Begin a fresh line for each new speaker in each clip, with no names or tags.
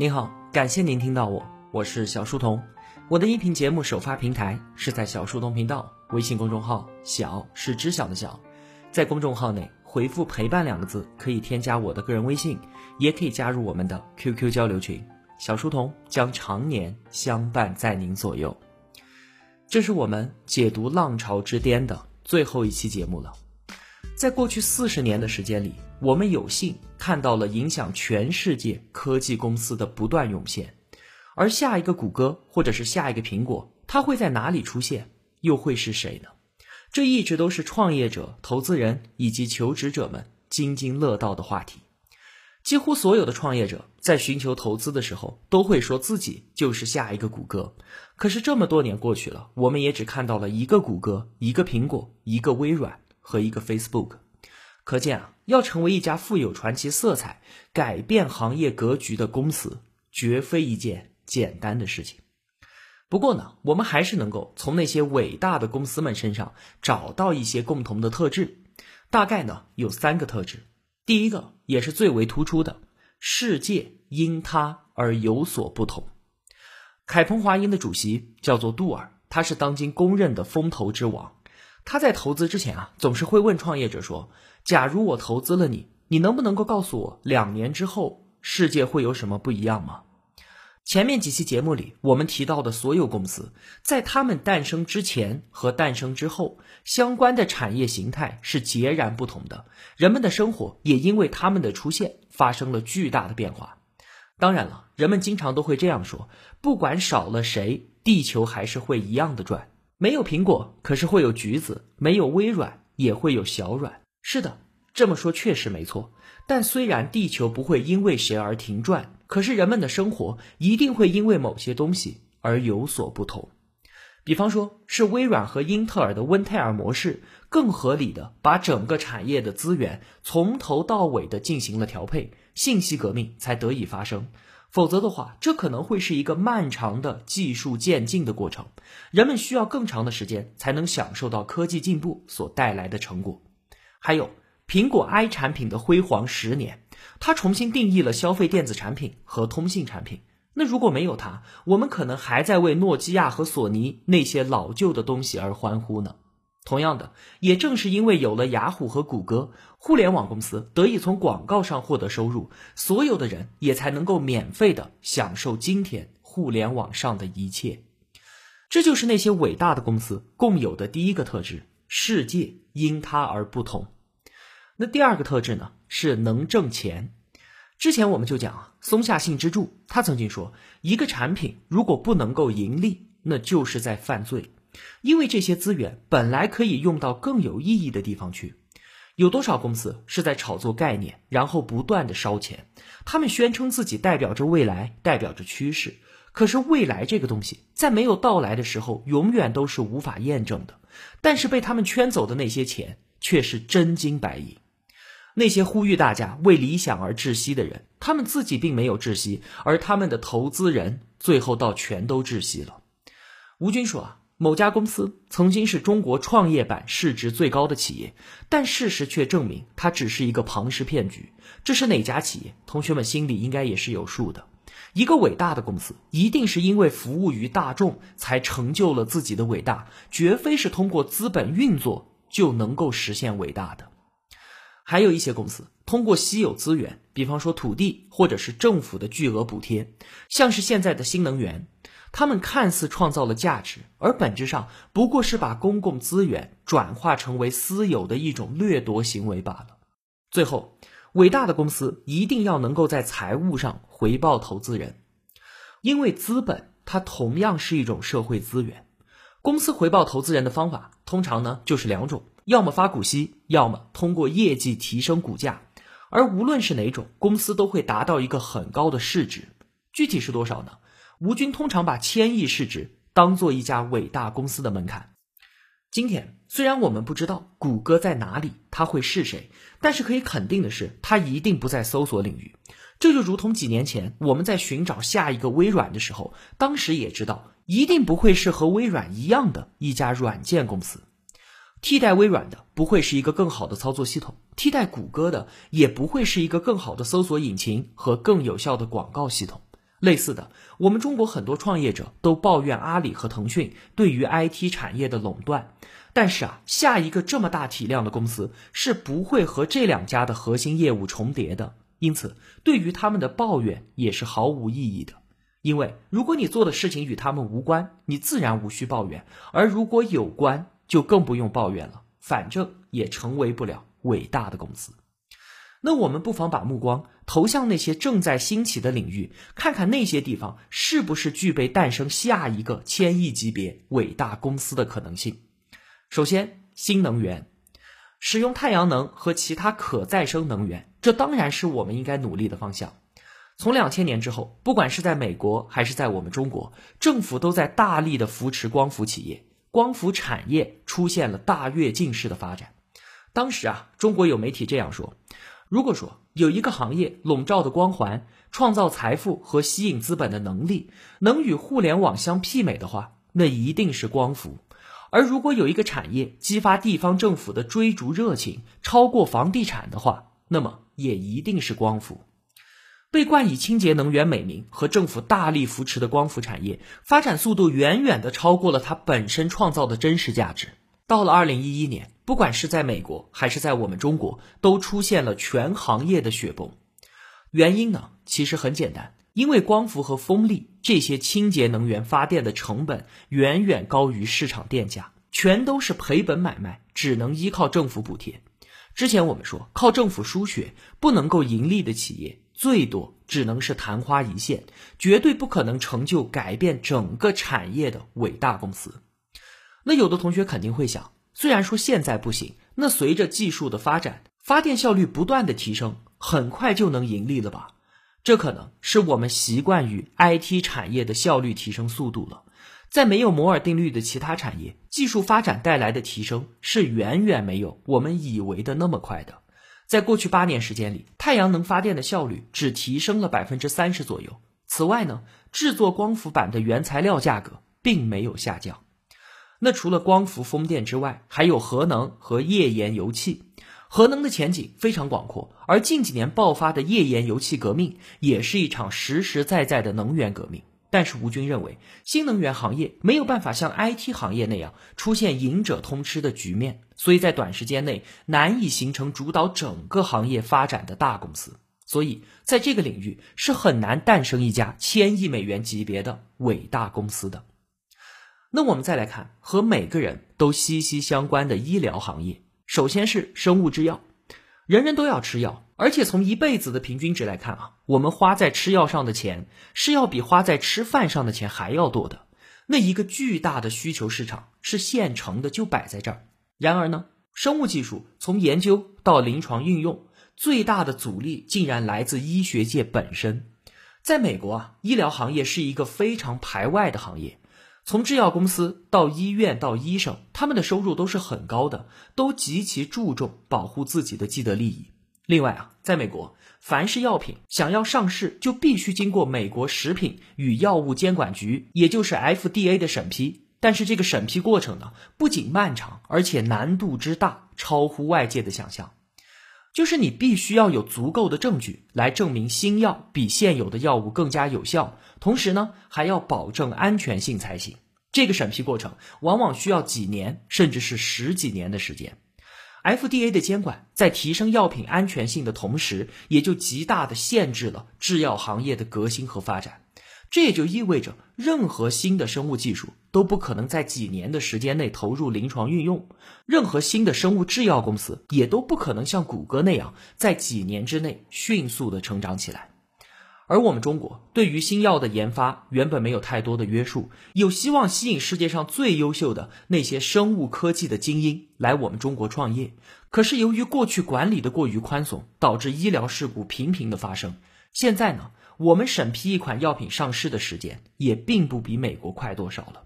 您好，感谢您听到我，我是小书童。我的音频节目首发平台是在小书童频道微信公众号，小是知晓的小。在公众号内回复“陪伴”两个字，可以添加我的个人微信，也可以加入我们的 QQ 交流群。小书童将常年相伴在您左右。这是我们解读《浪潮之巅》的最后一期节目了。在过去四十年的时间里，我们有幸看到了影响全世界科技公司的不断涌现，而下一个谷歌或者是下一个苹果，它会在哪里出现，又会是谁呢？这一直都是创业者、投资人以及求职者们津津乐道的话题。几乎所有的创业者在寻求投资的时候，都会说自己就是下一个谷歌。可是这么多年过去了，我们也只看到了一个谷歌、一个苹果、一个微软。和一个 Facebook，可见啊，要成为一家富有传奇色彩、改变行业格局的公司，绝非一件简单的事情。不过呢，我们还是能够从那些伟大的公司们身上找到一些共同的特质，大概呢有三个特质。第一个也是最为突出的，世界因它而有所不同。凯鹏华英的主席叫做杜尔，他是当今公认的风投之王。他在投资之前啊，总是会问创业者说：“假如我投资了你，你能不能够告诉我，两年之后世界会有什么不一样吗？”前面几期节目里，我们提到的所有公司，在他们诞生之前和诞生之后，相关的产业形态是截然不同的，人们的生活也因为他们的出现发生了巨大的变化。当然了，人们经常都会这样说：“不管少了谁，地球还是会一样的转。”没有苹果，可是会有橘子；没有微软，也会有小软。是的，这么说确实没错。但虽然地球不会因为谁而停转，可是人们的生活一定会因为某些东西而有所不同。比方说，是微软和英特尔的温泰尔模式更合理的把整个产业的资源从头到尾的进行了调配，信息革命才得以发生。否则的话，这可能会是一个漫长的技术渐进的过程，人们需要更长的时间才能享受到科技进步所带来的成果。还有苹果 i 产品的辉煌十年，它重新定义了消费电子产品和通信产品。那如果没有它，我们可能还在为诺基亚和索尼那些老旧的东西而欢呼呢。同样的，也正是因为有了雅虎和谷歌，互联网公司得以从广告上获得收入，所有的人也才能够免费的享受今天互联网上的一切。这就是那些伟大的公司共有的第一个特质：世界因它而不同。那第二个特质呢？是能挣钱。之前我们就讲啊，松下幸之助他曾经说，一个产品如果不能够盈利，那就是在犯罪。因为这些资源本来可以用到更有意义的地方去，有多少公司是在炒作概念，然后不断的烧钱？他们宣称自己代表着未来，代表着趋势，可是未来这个东西在没有到来的时候，永远都是无法验证的。但是被他们圈走的那些钱却是真金白银。那些呼吁大家为理想而窒息的人，他们自己并没有窒息，而他们的投资人最后倒全都窒息了。吴军说啊。某家公司曾经是中国创业板市值最高的企业，但事实却证明它只是一个庞氏骗局。这是哪家企业？同学们心里应该也是有数的。一个伟大的公司，一定是因为服务于大众才成就了自己的伟大，绝非是通过资本运作就能够实现伟大的。还有一些公司通过稀有资源，比方说土地或者是政府的巨额补贴，像是现在的新能源。他们看似创造了价值，而本质上不过是把公共资源转化成为私有的一种掠夺行为罢了。最后，伟大的公司一定要能够在财务上回报投资人，因为资本它同样是一种社会资源。公司回报投资人的方法通常呢就是两种：要么发股息，要么通过业绩提升股价。而无论是哪种，公司都会达到一个很高的市值。具体是多少呢？吴军通常把千亿市值当做一家伟大公司的门槛。今天虽然我们不知道谷歌在哪里，它会是谁，但是可以肯定的是，它一定不在搜索领域。这就如同几年前我们在寻找下一个微软的时候，当时也知道一定不会是和微软一样的一家软件公司。替代微软的不会是一个更好的操作系统，替代谷歌的也不会是一个更好的搜索引擎和更有效的广告系统。类似的，我们中国很多创业者都抱怨阿里和腾讯对于 IT 产业的垄断，但是啊，下一个这么大体量的公司是不会和这两家的核心业务重叠的，因此对于他们的抱怨也是毫无意义的。因为如果你做的事情与他们无关，你自然无需抱怨；而如果有关，就更不用抱怨了。反正也成为不了伟大的公司。那我们不妨把目光投向那些正在兴起的领域，看看那些地方是不是具备诞生下一个千亿级别伟大公司的可能性。首先，新能源，使用太阳能和其他可再生能源，这当然是我们应该努力的方向。从两千年之后，不管是在美国还是在我们中国，政府都在大力的扶持光伏企业，光伏产业出现了大跃进式的发展。当时啊，中国有媒体这样说。如果说有一个行业笼罩的光环、创造财富和吸引资本的能力能与互联网相媲美的话，那一定是光伏；而如果有一个产业激发地方政府的追逐热情超过房地产的话，那么也一定是光伏。被冠以清洁能源美名和政府大力扶持的光伏产业，发展速度远远的超过了它本身创造的真实价值。到了二零一一年。不管是在美国还是在我们中国，都出现了全行业的雪崩。原因呢，其实很简单，因为光伏和风力这些清洁能源发电的成本远远高于市场电价，全都是赔本买卖，只能依靠政府补贴。之前我们说，靠政府输血不能够盈利的企业，最多只能是昙花一现，绝对不可能成就改变整个产业的伟大公司。那有的同学肯定会想。虽然说现在不行，那随着技术的发展，发电效率不断的提升，很快就能盈利了吧？这可能是我们习惯于 IT 产业的效率提升速度了。在没有摩尔定律的其他产业，技术发展带来的提升是远远没有我们以为的那么快的。在过去八年时间里，太阳能发电的效率只提升了百分之三十左右。此外呢，制作光伏板的原材料价格并没有下降。那除了光伏、风电之外，还有核能和页岩油气。核能的前景非常广阔，而近几年爆发的页岩油气革命，也是一场实实在在的能源革命。但是吴军认为，新能源行业没有办法像 IT 行业那样出现赢者通吃的局面，所以在短时间内难以形成主导整个行业发展的大公司。所以在这个领域是很难诞生一家千亿美元级别的伟大公司的。那我们再来看和每个人都息息相关的医疗行业，首先是生物制药，人人都要吃药，而且从一辈子的平均值来看啊，我们花在吃药上的钱是要比花在吃饭上的钱还要多的。那一个巨大的需求市场是现成的，就摆在这儿。然而呢，生物技术从研究到临床应用，最大的阻力竟然来自医学界本身。在美国啊，医疗行业是一个非常排外的行业。从制药公司到医院到医生，他们的收入都是很高的，都极其注重保护自己的既得利益。另外啊，在美国，凡是药品想要上市，就必须经过美国食品与药物监管局，也就是 FDA 的审批。但是这个审批过程呢，不仅漫长，而且难度之大，超乎外界的想象。就是你必须要有足够的证据来证明新药比现有的药物更加有效。同时呢，还要保证安全性才行。这个审批过程往往需要几年，甚至是十几年的时间。FDA 的监管在提升药品安全性的同时，也就极大的限制了制药行业的革新和发展。这也就意味着，任何新的生物技术都不可能在几年的时间内投入临床运用，任何新的生物制药公司也都不可能像谷歌那样在几年之内迅速的成长起来。而我们中国对于新药的研发原本没有太多的约束，有希望吸引世界上最优秀的那些生物科技的精英来我们中国创业。可是由于过去管理的过于宽松，导致医疗事故频频的发生。现在呢，我们审批一款药品上市的时间也并不比美国快多少了。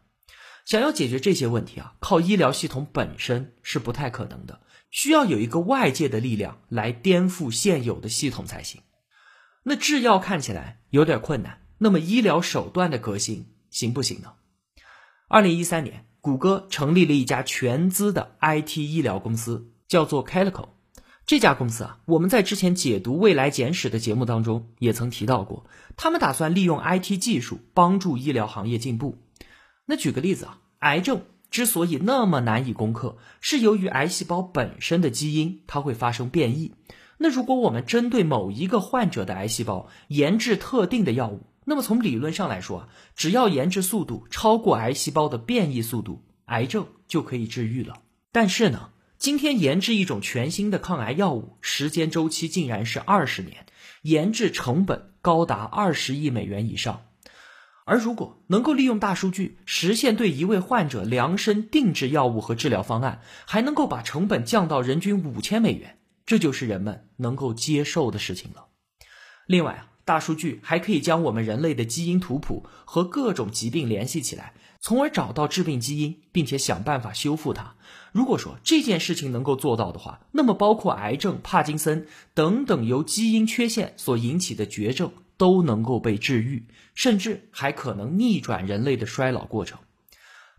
想要解决这些问题啊，靠医疗系统本身是不太可能的，需要有一个外界的力量来颠覆现有的系统才行。那制药看起来有点困难，那么医疗手段的革新行不行呢？二零一三年，谷歌成立了一家全资的 IT 医疗公司，叫做 Calico。这家公司啊，我们在之前解读未来简史的节目当中也曾提到过，他们打算利用 IT 技术帮助医疗行业进步。那举个例子啊，癌症之所以那么难以攻克，是由于癌细胞本身的基因它会发生变异。那如果我们针对某一个患者的癌细胞研制特定的药物，那么从理论上来说啊，只要研制速度超过癌细胞的变异速度，癌症就可以治愈了。但是呢？今天研制一种全新的抗癌药物，时间周期竟然是二十年，研制成本高达二十亿美元以上。而如果能够利用大数据实现对一位患者量身定制药物和治疗方案，还能够把成本降到人均五千美元，这就是人们能够接受的事情了。另外啊，大数据还可以将我们人类的基因图谱和各种疾病联系起来。从而找到致病基因，并且想办法修复它。如果说这件事情能够做到的话，那么包括癌症、帕金森等等由基因缺陷所引起的绝症都能够被治愈，甚至还可能逆转人类的衰老过程。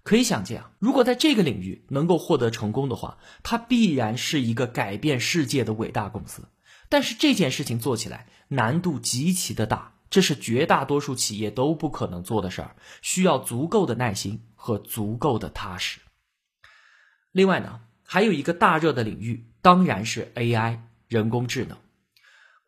可以想见啊，如果在这个领域能够获得成功的话，它必然是一个改变世界的伟大公司。但是这件事情做起来难度极其的大。这是绝大多数企业都不可能做的事儿，需要足够的耐心和足够的踏实。另外呢，还有一个大热的领域，当然是 AI 人工智能。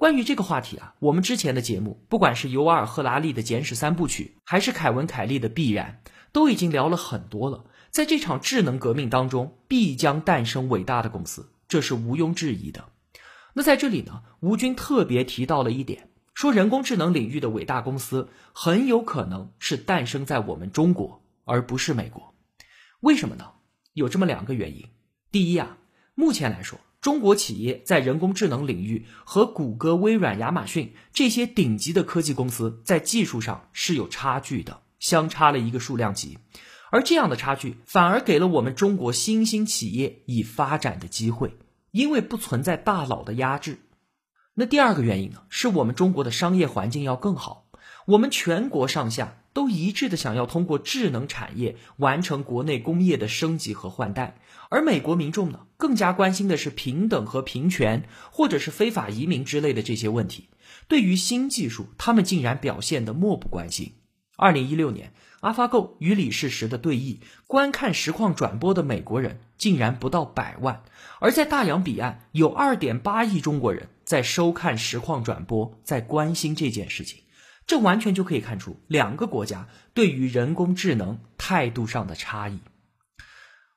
关于这个话题啊，我们之前的节目，不管是尤瓦尔·赫拉利的《简史三部曲》，还是凯文·凯利的《必然》，都已经聊了很多了。在这场智能革命当中，必将诞生伟大的公司，这是毋庸置疑的。那在这里呢，吴军特别提到了一点。说人工智能领域的伟大公司很有可能是诞生在我们中国，而不是美国。为什么呢？有这么两个原因。第一啊，目前来说，中国企业在人工智能领域和谷歌、微软、亚马逊这些顶级的科技公司在技术上是有差距的，相差了一个数量级。而这样的差距反而给了我们中国新兴企业以发展的机会，因为不存在大佬的压制。那第二个原因呢，是我们中国的商业环境要更好，我们全国上下都一致的想要通过智能产业完成国内工业的升级和换代，而美国民众呢，更加关心的是平等和平权，或者是非法移民之类的这些问题。对于新技术，他们竟然表现的漠不关心。二零一六年，AlphaGo 与李世石的对弈，观看实况转播的美国人竟然不到百万，而在大洋彼岸，有二点八亿中国人。在收看实况转播，在关心这件事情，这完全就可以看出两个国家对于人工智能态度上的差异。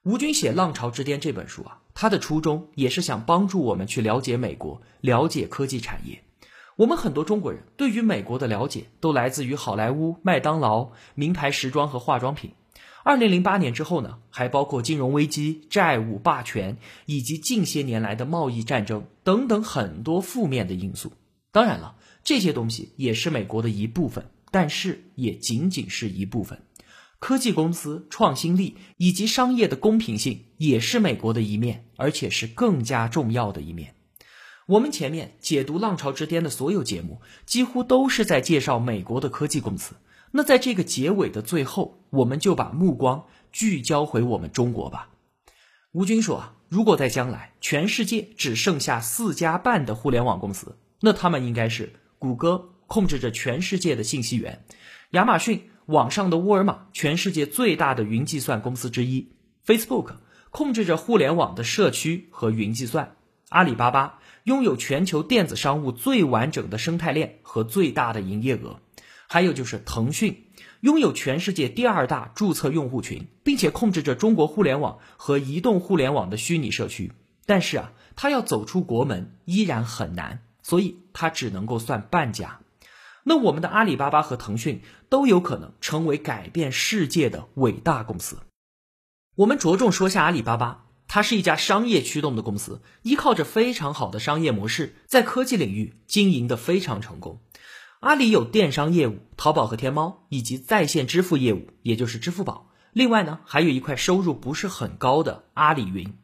吴军写《浪潮之巅》这本书啊，他的初衷也是想帮助我们去了解美国，了解科技产业。我们很多中国人对于美国的了解，都来自于好莱坞、麦当劳、名牌时装和化妆品。二零零八年之后呢，还包括金融危机、债务霸权以及近些年来的贸易战争等等很多负面的因素。当然了，这些东西也是美国的一部分，但是也仅仅是一部分。科技公司创新力以及商业的公平性也是美国的一面，而且是更加重要的一面。我们前面解读《浪潮之巅》的所有节目，几乎都是在介绍美国的科技公司。那在这个结尾的最后，我们就把目光聚焦回我们中国吧。吴军说啊，如果在将来全世界只剩下四家半的互联网公司，那他们应该是谷歌控制着全世界的信息源，亚马逊网上的沃尔玛，全世界最大的云计算公司之一，Facebook 控制着互联网的社区和云计算，阿里巴巴拥有全球电子商务最完整的生态链和最大的营业额。还有就是腾讯拥有全世界第二大注册用户群，并且控制着中国互联网和移动互联网的虚拟社区。但是啊，它要走出国门依然很难，所以它只能够算半家。那我们的阿里巴巴和腾讯都有可能成为改变世界的伟大公司。我们着重说下阿里巴巴，它是一家商业驱动的公司，依靠着非常好的商业模式，在科技领域经营的非常成功。阿里有电商业务，淘宝和天猫，以及在线支付业务，也就是支付宝。另外呢，还有一块收入不是很高的阿里云。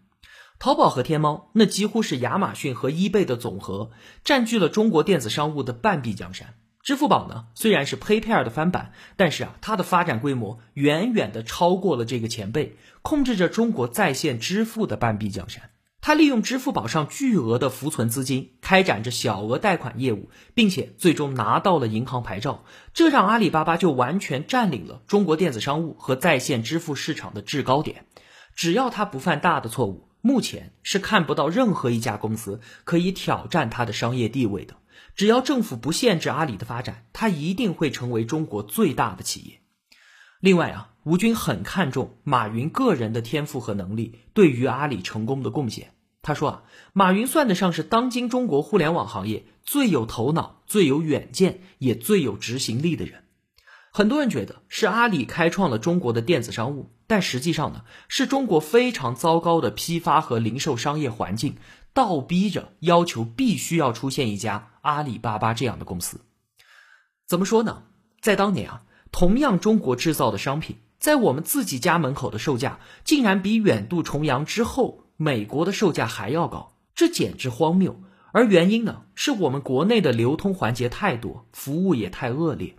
淘宝和天猫那几乎是亚马逊和易贝的总和，占据了中国电子商务的半壁江山。支付宝呢，虽然是 PayPal 的翻版，但是啊，它的发展规模远远的超过了这个前辈，控制着中国在线支付的半壁江山。他利用支付宝上巨额的浮存资金，开展着小额贷款业务，并且最终拿到了银行牌照，这让阿里巴巴就完全占领了中国电子商务和在线支付市场的制高点。只要他不犯大的错误，目前是看不到任何一家公司可以挑战他的商业地位的。只要政府不限制阿里的发展，他一定会成为中国最大的企业。另外啊，吴军很看重马云个人的天赋和能力对于阿里成功的贡献。他说啊，马云算得上是当今中国互联网行业最有头脑、最有远见，也最有执行力的人。很多人觉得是阿里开创了中国的电子商务，但实际上呢，是中国非常糟糕的批发和零售商业环境，倒逼着要求必须要出现一家阿里巴巴这样的公司。怎么说呢？在当年啊。同样中国制造的商品，在我们自己家门口的售价，竟然比远渡重洋之后美国的售价还要高，这简直荒谬。而原因呢，是我们国内的流通环节太多，服务也太恶劣。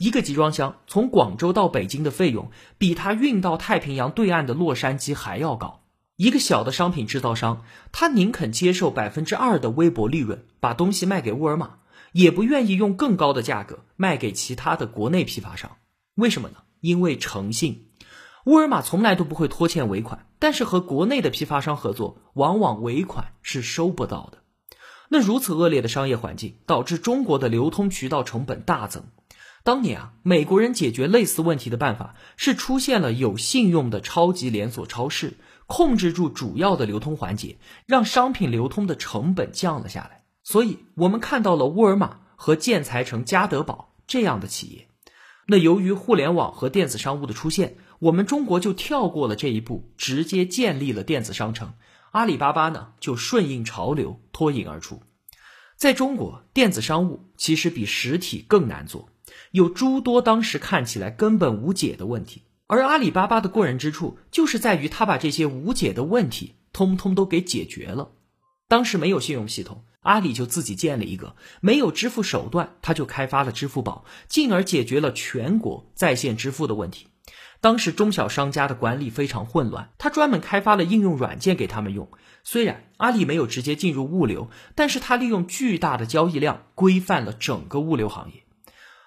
一个集装箱从广州到北京的费用，比它运到太平洋对岸的洛杉矶还要高。一个小的商品制造商，他宁肯接受百分之二的微薄利润，把东西卖给沃尔玛。也不愿意用更高的价格卖给其他的国内批发商，为什么呢？因为诚信。沃尔玛从来都不会拖欠尾款，但是和国内的批发商合作，往往尾款是收不到的。那如此恶劣的商业环境，导致中国的流通渠道成本大增。当年啊，美国人解决类似问题的办法是出现了有信用的超级连锁超市，控制住主要的流通环节，让商品流通的成本降了下来。所以，我们看到了沃尔玛和建材城、家得宝这样的企业。那由于互联网和电子商务的出现，我们中国就跳过了这一步，直接建立了电子商城。阿里巴巴呢，就顺应潮流，脱颖而出。在中国，电子商务其实比实体更难做，有诸多当时看起来根本无解的问题。而阿里巴巴的过人之处，就是在于他把这些无解的问题，通通都给解决了。当时没有信用系统。阿里就自己建了一个，没有支付手段，他就开发了支付宝，进而解决了全国在线支付的问题。当时中小商家的管理非常混乱，他专门开发了应用软件给他们用。虽然阿里没有直接进入物流，但是他利用巨大的交易量规范了整个物流行业。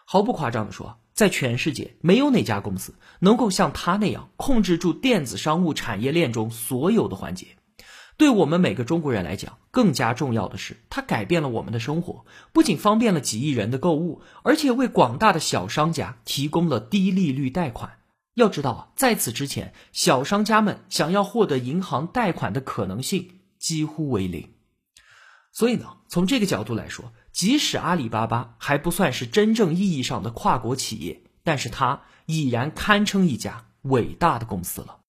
毫不夸张的说，在全世界没有哪家公司能够像他那样控制住电子商务产业链中所有的环节。对我们每个中国人来讲，更加重要的是，它改变了我们的生活，不仅方便了几亿人的购物，而且为广大的小商家提供了低利率贷款。要知道，在此之前，小商家们想要获得银行贷款的可能性几乎为零。所以呢，从这个角度来说，即使阿里巴巴还不算是真正意义上的跨国企业，但是它已然堪称一家伟大的公司了。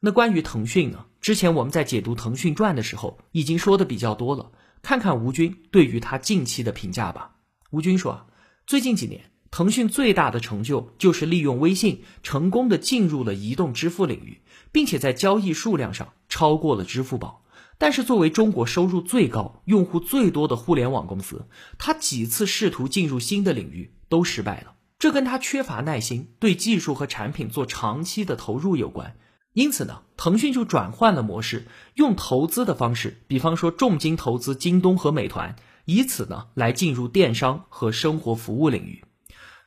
那关于腾讯呢？之前我们在解读《腾讯传》的时候，已经说的比较多了。看看吴军对于他近期的评价吧。吴军说啊，最近几年，腾讯最大的成就就是利用微信成功的进入了移动支付领域，并且在交易数量上超过了支付宝。但是作为中国收入最高、用户最多的互联网公司，他几次试图进入新的领域都失败了。这跟他缺乏耐心，对技术和产品做长期的投入有关。因此呢，腾讯就转换了模式，用投资的方式，比方说重金投资京东和美团，以此呢来进入电商和生活服务领域。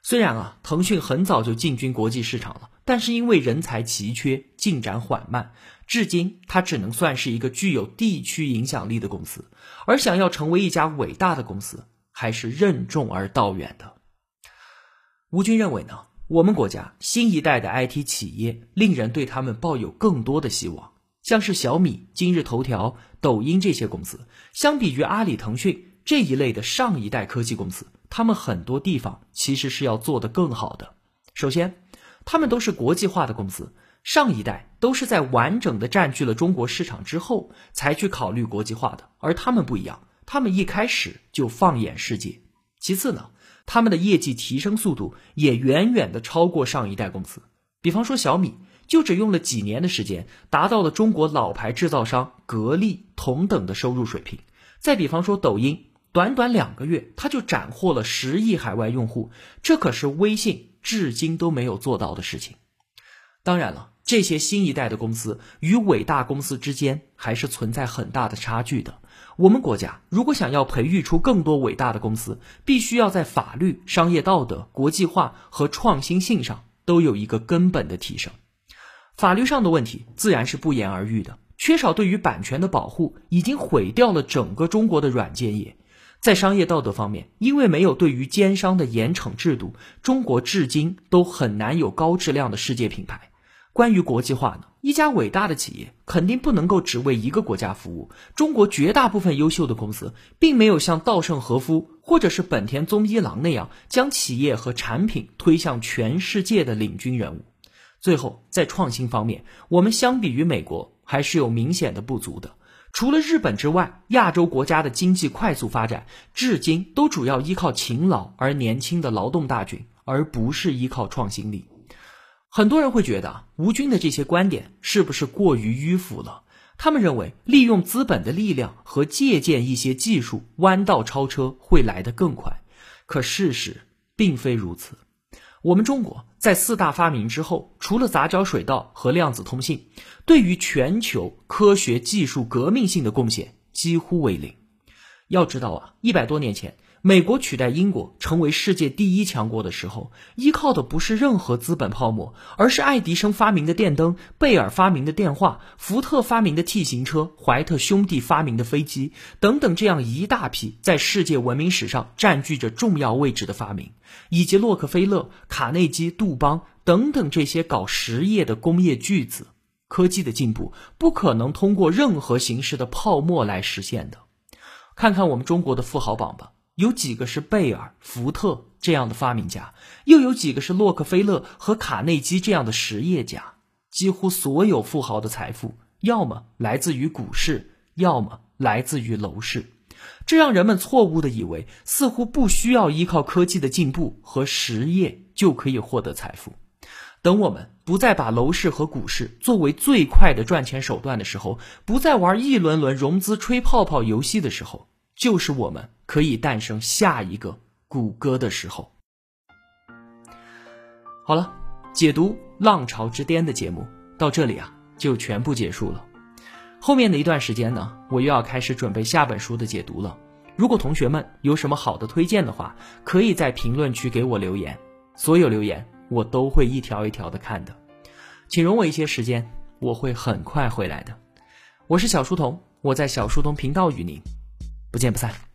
虽然啊，腾讯很早就进军国际市场了，但是因为人才奇缺，进展缓慢，至今它只能算是一个具有地区影响力的公司。而想要成为一家伟大的公司，还是任重而道远的。吴军认为呢？我们国家新一代的 IT 企业令人对他们抱有更多的希望，像是小米、今日头条、抖音这些公司，相比于阿里、腾讯这一类的上一代科技公司，他们很多地方其实是要做得更好的。首先，他们都是国际化的公司，上一代都是在完整的占据了中国市场之后才去考虑国际化的，而他们不一样，他们一开始就放眼世界。其次呢？他们的业绩提升速度也远远的超过上一代公司，比方说小米，就只用了几年的时间，达到了中国老牌制造商格力同等的收入水平。再比方说抖音，短短两个月，它就斩获了十亿海外用户，这可是微信至今都没有做到的事情。当然了。这些新一代的公司与伟大公司之间还是存在很大的差距的。我们国家如果想要培育出更多伟大的公司，必须要在法律、商业道德、国际化和创新性上都有一个根本的提升。法律上的问题自然是不言而喻的，缺少对于版权的保护，已经毁掉了整个中国的软件业。在商业道德方面，因为没有对于奸商的严惩制度，中国至今都很难有高质量的世界品牌。关于国际化呢，一家伟大的企业肯定不能够只为一个国家服务。中国绝大部分优秀的公司，并没有像稻盛和夫或者是本田宗一郎那样，将企业和产品推向全世界的领军人物。最后，在创新方面，我们相比于美国还是有明显的不足的。除了日本之外，亚洲国家的经济快速发展，至今都主要依靠勤劳而年轻的劳动大军，而不是依靠创新力。很多人会觉得吴军的这些观点是不是过于迂腐了？他们认为利用资本的力量和借鉴一些技术，弯道超车会来得更快。可事实并非如此。我们中国在四大发明之后，除了杂交水稻和量子通信，对于全球科学技术革命性的贡献几乎为零。要知道啊，一百多年前。美国取代英国成为世界第一强国的时候，依靠的不是任何资本泡沫，而是爱迪生发明的电灯、贝尔发明的电话、福特发明的 T 型车、怀特兄弟发明的飞机等等这样一大批在世界文明史上占据着重要位置的发明，以及洛克菲勒、卡内基、杜邦等等这些搞实业的工业巨子。科技的进步不可能通过任何形式的泡沫来实现的。看看我们中国的富豪榜吧。有几个是贝尔、福特这样的发明家，又有几个是洛克菲勒和卡内基这样的实业家？几乎所有富豪的财富，要么来自于股市，要么来自于楼市。这让人们错误的以为，似乎不需要依靠科技的进步和实业就可以获得财富。等我们不再把楼市和股市作为最快的赚钱手段的时候，不再玩一轮轮融资吹泡泡游戏的时候。就是我们可以诞生下一个谷歌的时候。好了，解读《浪潮之巅》的节目到这里啊，就全部结束了。后面的一段时间呢，我又要开始准备下本书的解读了。如果同学们有什么好的推荐的话，可以在评论区给我留言，所有留言我都会一条一条的看的。请容我一些时间，我会很快回来的。我是小书童，我在小书童频道与您。不见不散。